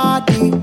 body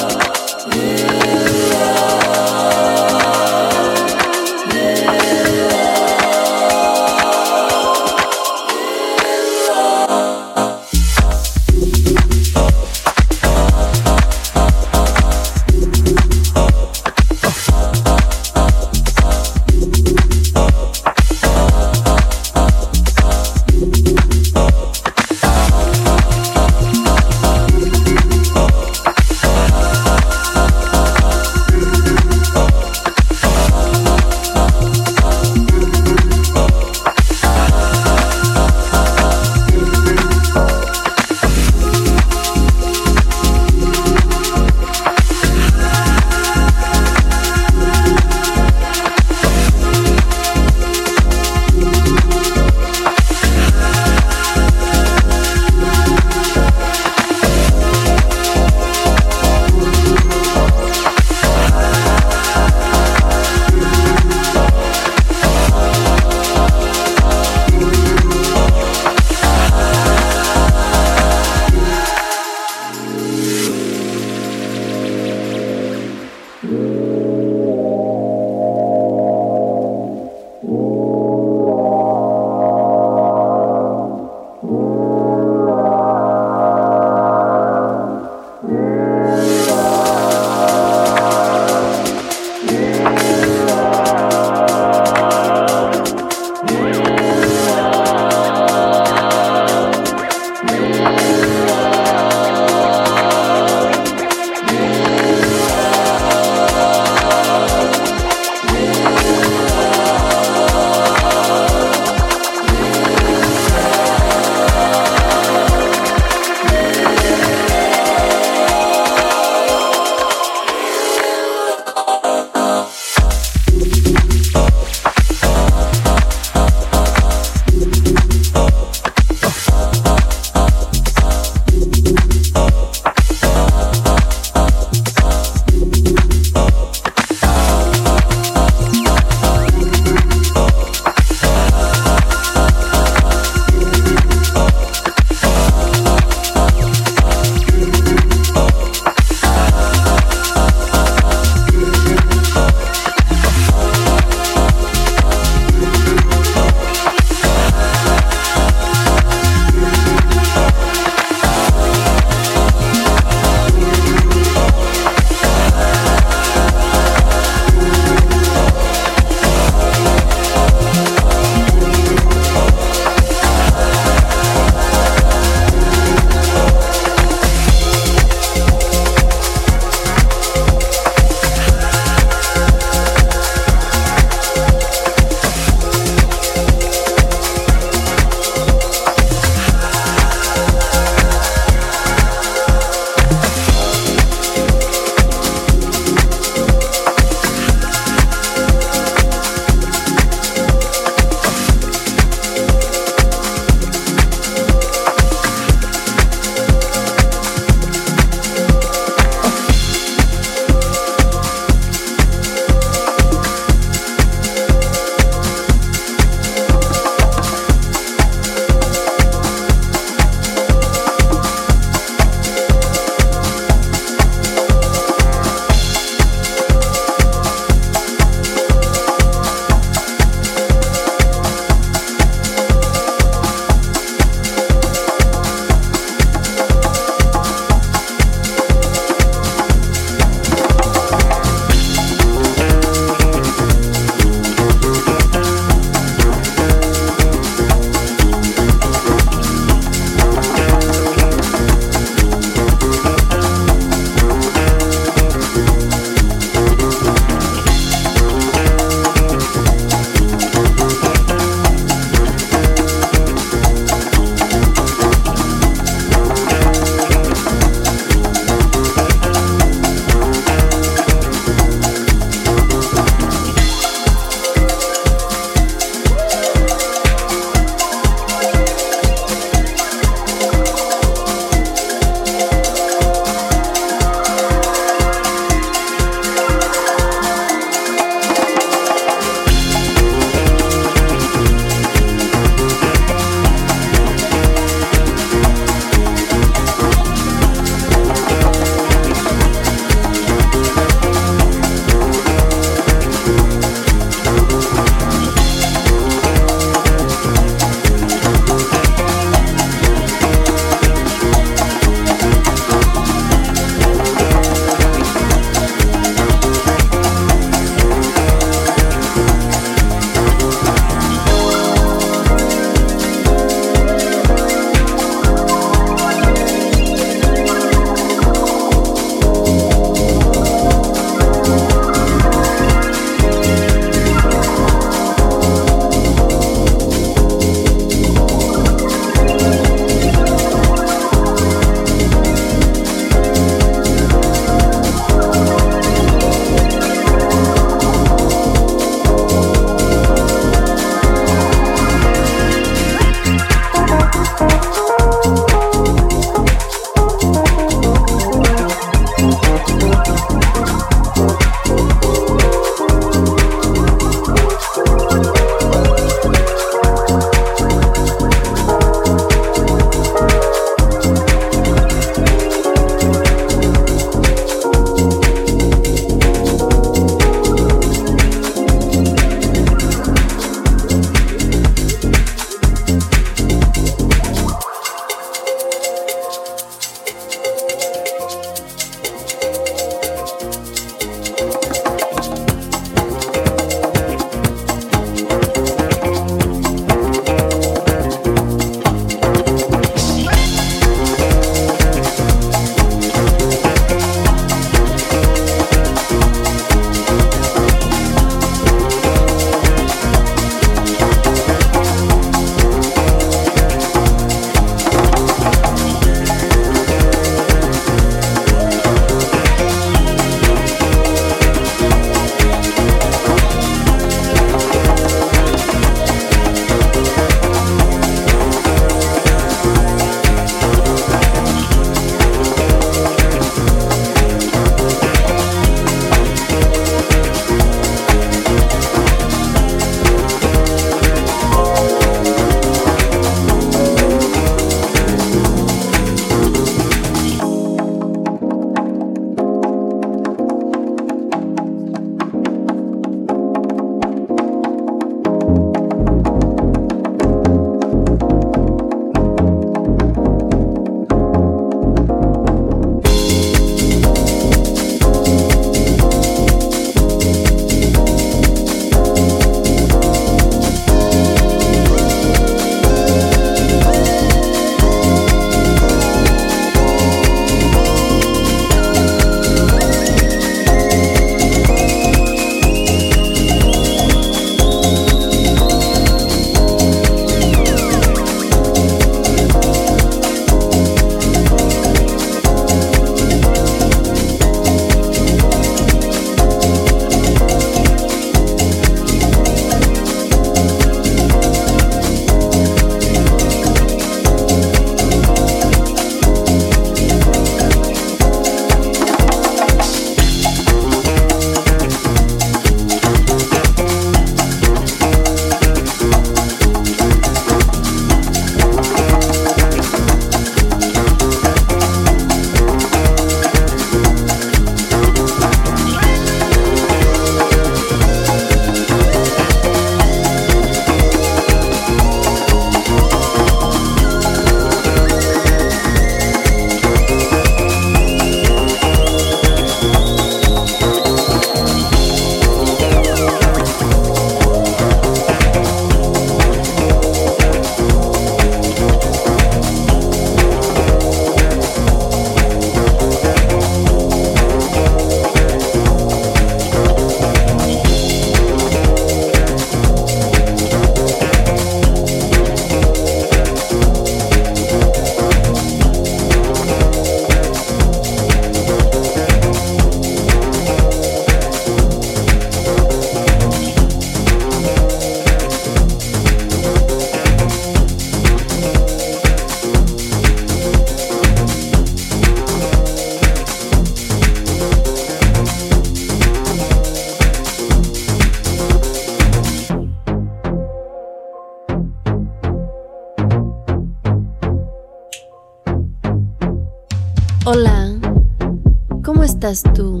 estás tú?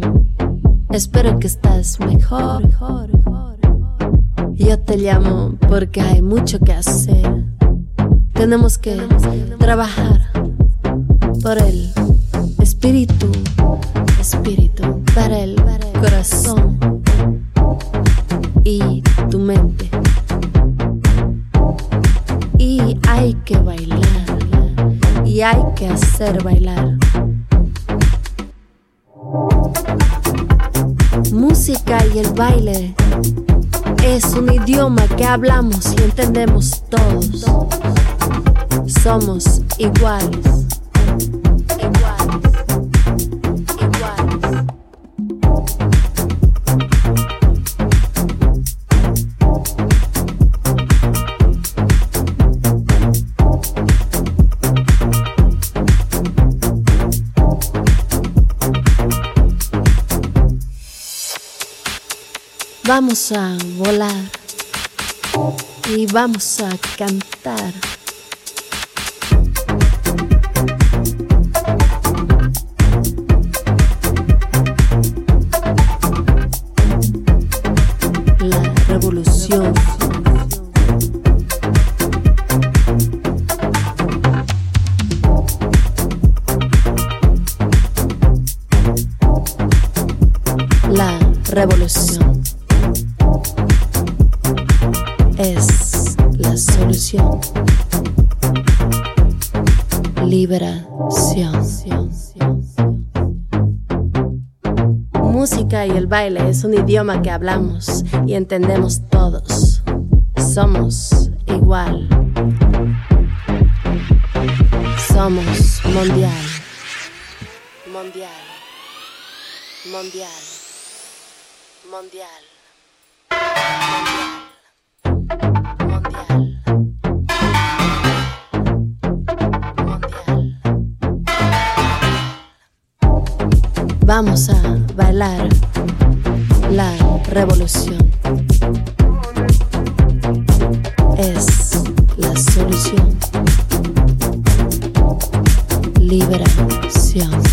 Espero que estás mejor. Yo te llamo porque hay mucho que hacer. Tenemos que trabajar por el espíritu, espíritu, para el corazón y tu mente. Y hay que bailar, y hay que hacer bailar. Hablamos y entendemos todos. Somos iguales. Vamos a volar y vamos a cantar. El baile es un idioma que hablamos y entendemos todos. Somos igual. Somos mundial. Mundial. Mundial. Mundial. Vamos a bailar la revolución. Es la solución. Liberación.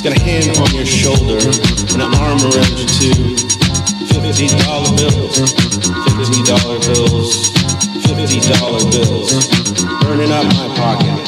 It's got a hand on your shoulder and an arm around you too. Fifty dollar bills, fifty dollar bills, fifty dollar bills, burning up my pocket.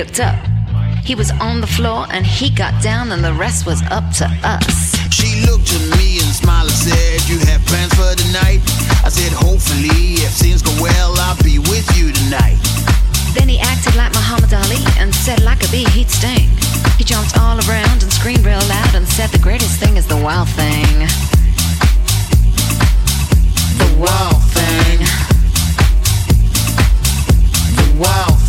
Looked up. He was on the floor and he got down and the rest was up to us. She looked at me and smiled and said, You have plans for tonight? I said, Hopefully, if things go well, I'll be with you tonight. Then he acted like Muhammad Ali and said, like a bee, he'd sting. He jumped all around and screamed real loud and said, The greatest thing is the wild thing. The wild thing. wow thing.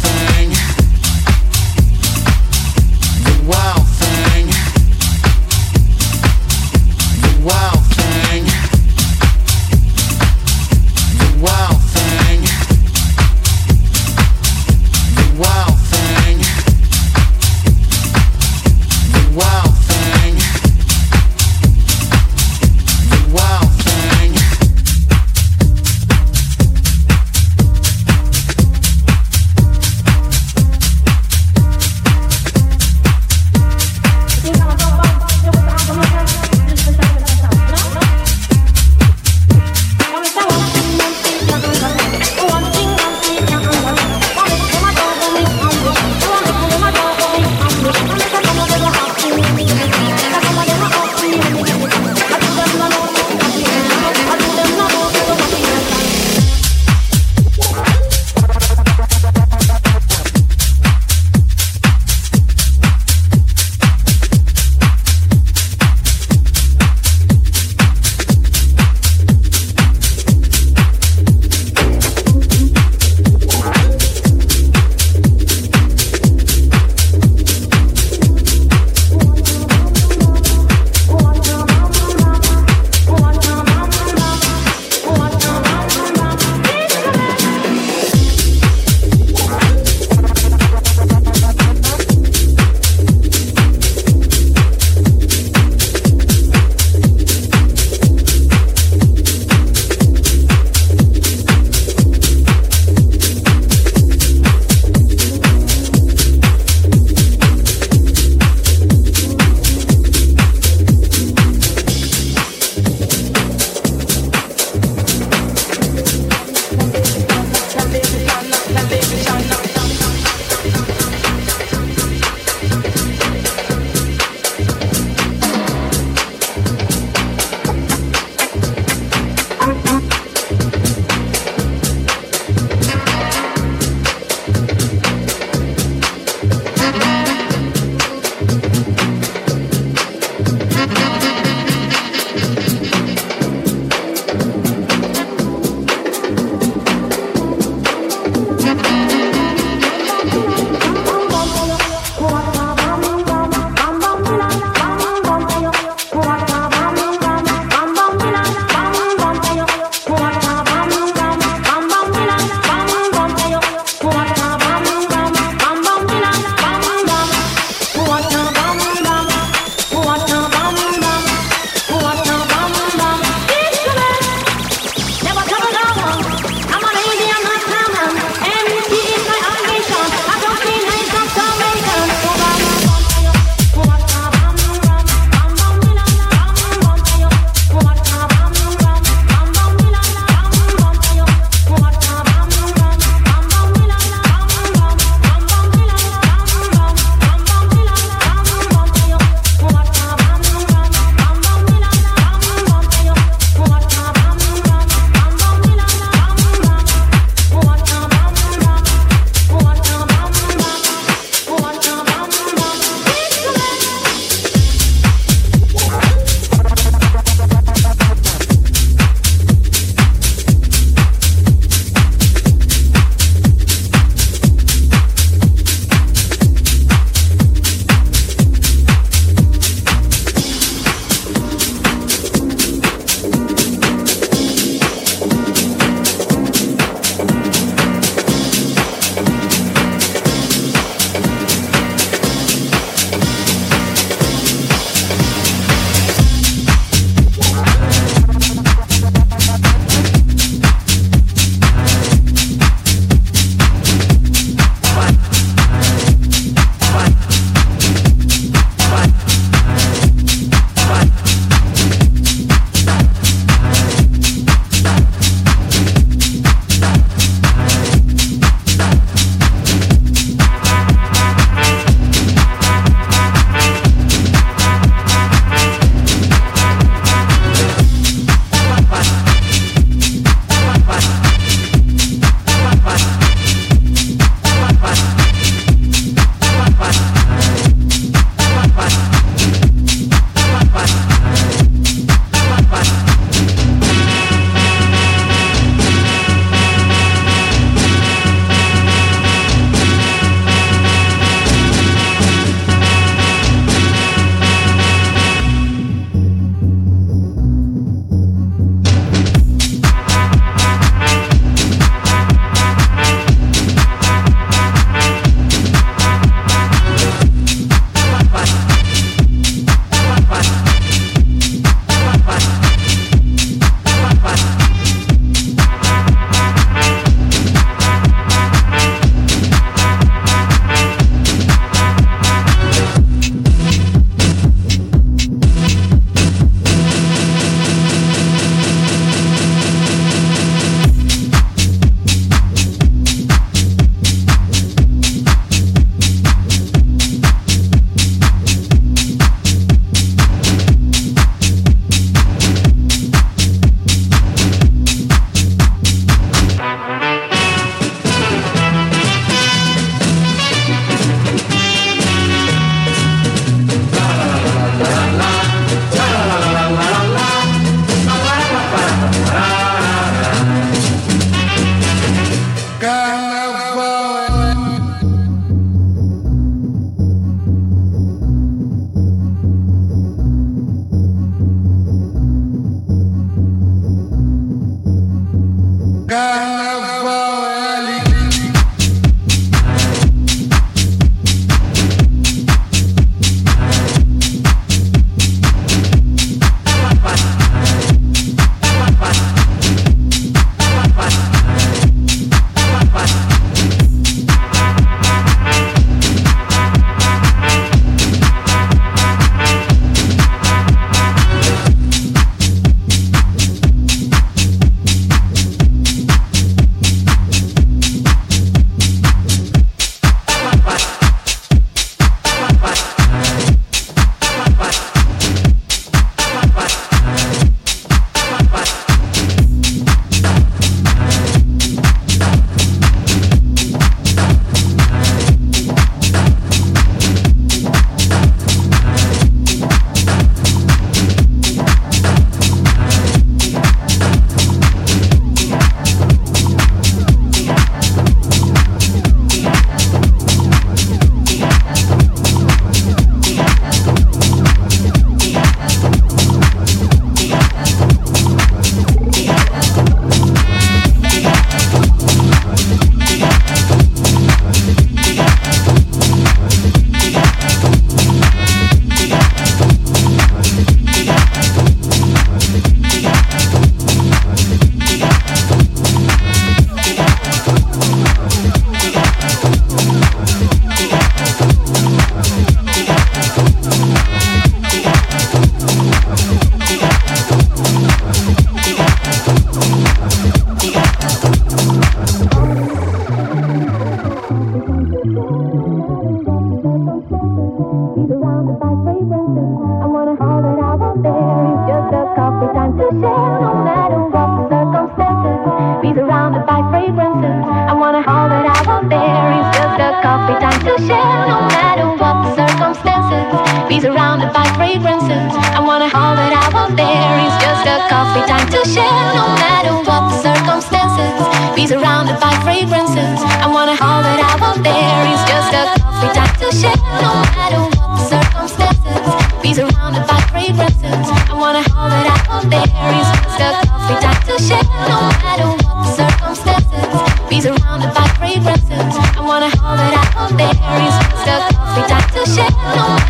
no shadow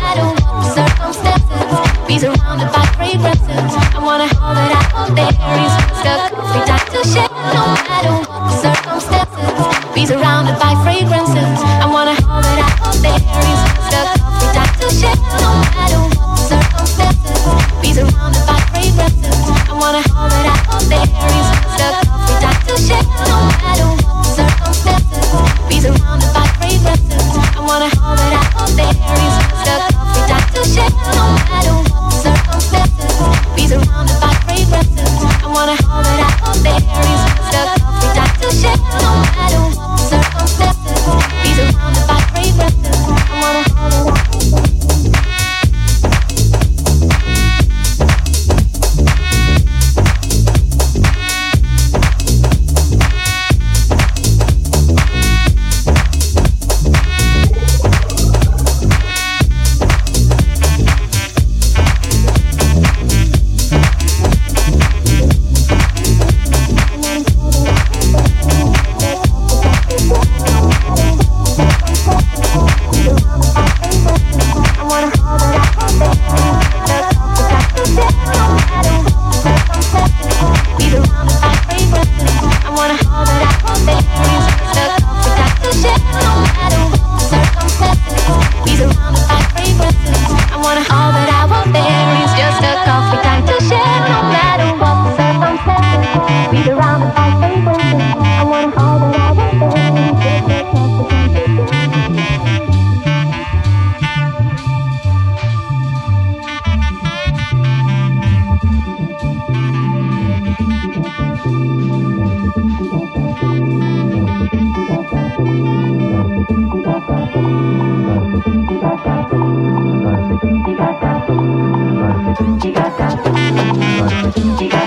Tunji gata boom, gata boom, gata